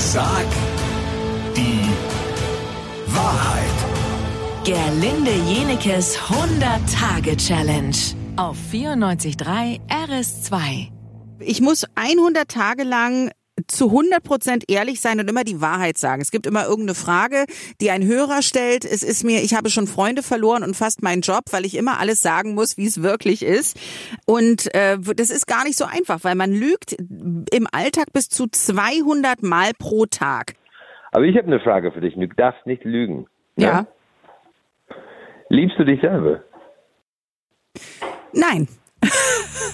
Sag die Wahrheit. Gerlinde Jenekes 100-Tage-Challenge auf 94.3 RS2. Ich muss 100 Tage lang zu 100 Prozent ehrlich sein und immer die Wahrheit sagen. Es gibt immer irgendeine Frage, die ein Hörer stellt. Es ist mir, ich habe schon Freunde verloren und fast meinen Job, weil ich immer alles sagen muss, wie es wirklich ist. Und äh, das ist gar nicht so einfach, weil man lügt im Alltag bis zu 200 Mal pro Tag. Aber ich habe eine Frage für dich. Du darfst nicht lügen. ne? Ja. Liebst du dich selber? Nein.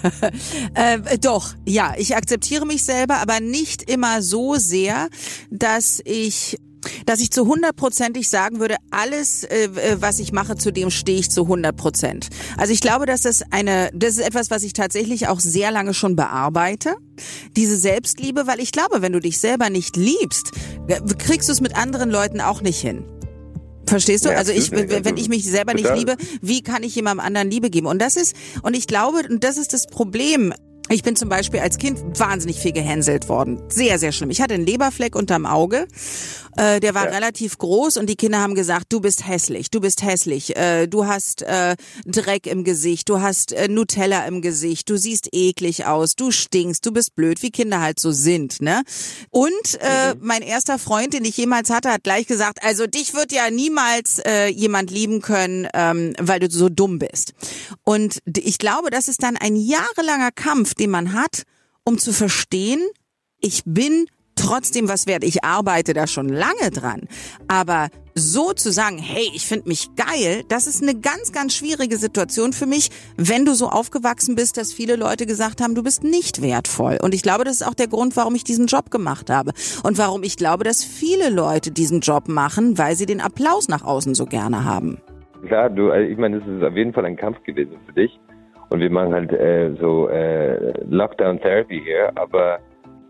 äh, doch, ja, ich akzeptiere mich selber, aber nicht immer so sehr, dass ich dass ich zu hundertprozentig sagen würde, alles, äh, was ich mache, zu dem stehe ich zu hundert Prozent. Also ich glaube, dass das eine, das ist etwas, was ich tatsächlich auch sehr lange schon bearbeite. Diese Selbstliebe, weil ich glaube, wenn du dich selber nicht liebst, äh, kriegst du es mit anderen Leuten auch nicht hin. Verstehst du? Ja, also ich, wenn wenn ich mich selber nicht Total. liebe, wie kann ich jemandem anderen Liebe geben? Und das ist, und ich glaube, und das ist das Problem. Ich bin zum Beispiel als Kind wahnsinnig viel gehänselt worden. Sehr, sehr schlimm. Ich hatte einen Leberfleck unterm Auge. Äh, der war Ja. relativ groß und die Kinder haben gesagt, du bist hässlich, du bist hässlich, äh, du hast äh, Dreck im Gesicht, du hast äh, Nutella im Gesicht, du siehst eklig aus, du stinkst, du bist blöd, wie Kinder halt so sind, ne? Und äh, mein erster Freund, den ich jemals hatte, hat gleich gesagt, also dich wird ja niemals äh, jemand lieben können, ähm, weil du so dumm bist. Und ich glaube, das ist dann ein jahrelanger Kampf, den man hat, um zu verstehen, ich bin trotzdem was wert. Ich arbeite da schon lange dran. Aber so zu sagen, hey, ich finde mich geil, das ist eine ganz, ganz schwierige Situation für mich, wenn du so aufgewachsen bist, dass viele Leute gesagt haben, du bist nicht wertvoll. Und ich glaube, das ist auch der Grund, warum ich diesen Job gemacht habe. Und warum ich glaube, dass viele Leute diesen Job machen, weil sie den Applaus nach außen so gerne haben. Klar, du, also ich meine, das ist auf jeden Fall ein Kampf gewesen für dich. Und wir machen halt äh, so äh, Lockdown Therapy hier, aber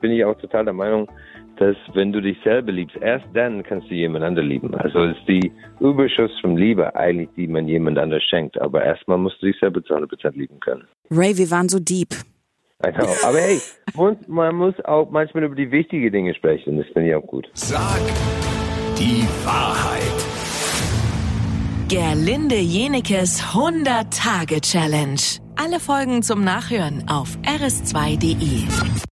bin ich auch total der Meinung, dass wenn du dich selber liebst, erst dann kannst du jemand anderen lieben. Also es ist die Überschuss von Liebe eigentlich, die man jemand anders schenkt. Aber erstmal musst du dich selber zu 100% lieben können. Ray, wir waren so deep. I know. Aber hey, man, man muss auch manchmal über die wichtigen Dinge sprechen. Das finde ich auch gut. Sag die Wahrheit. Gerlinde Jenekes 100-Tage-Challenge. Alle Folgen zum Nachhören auf rs2.de.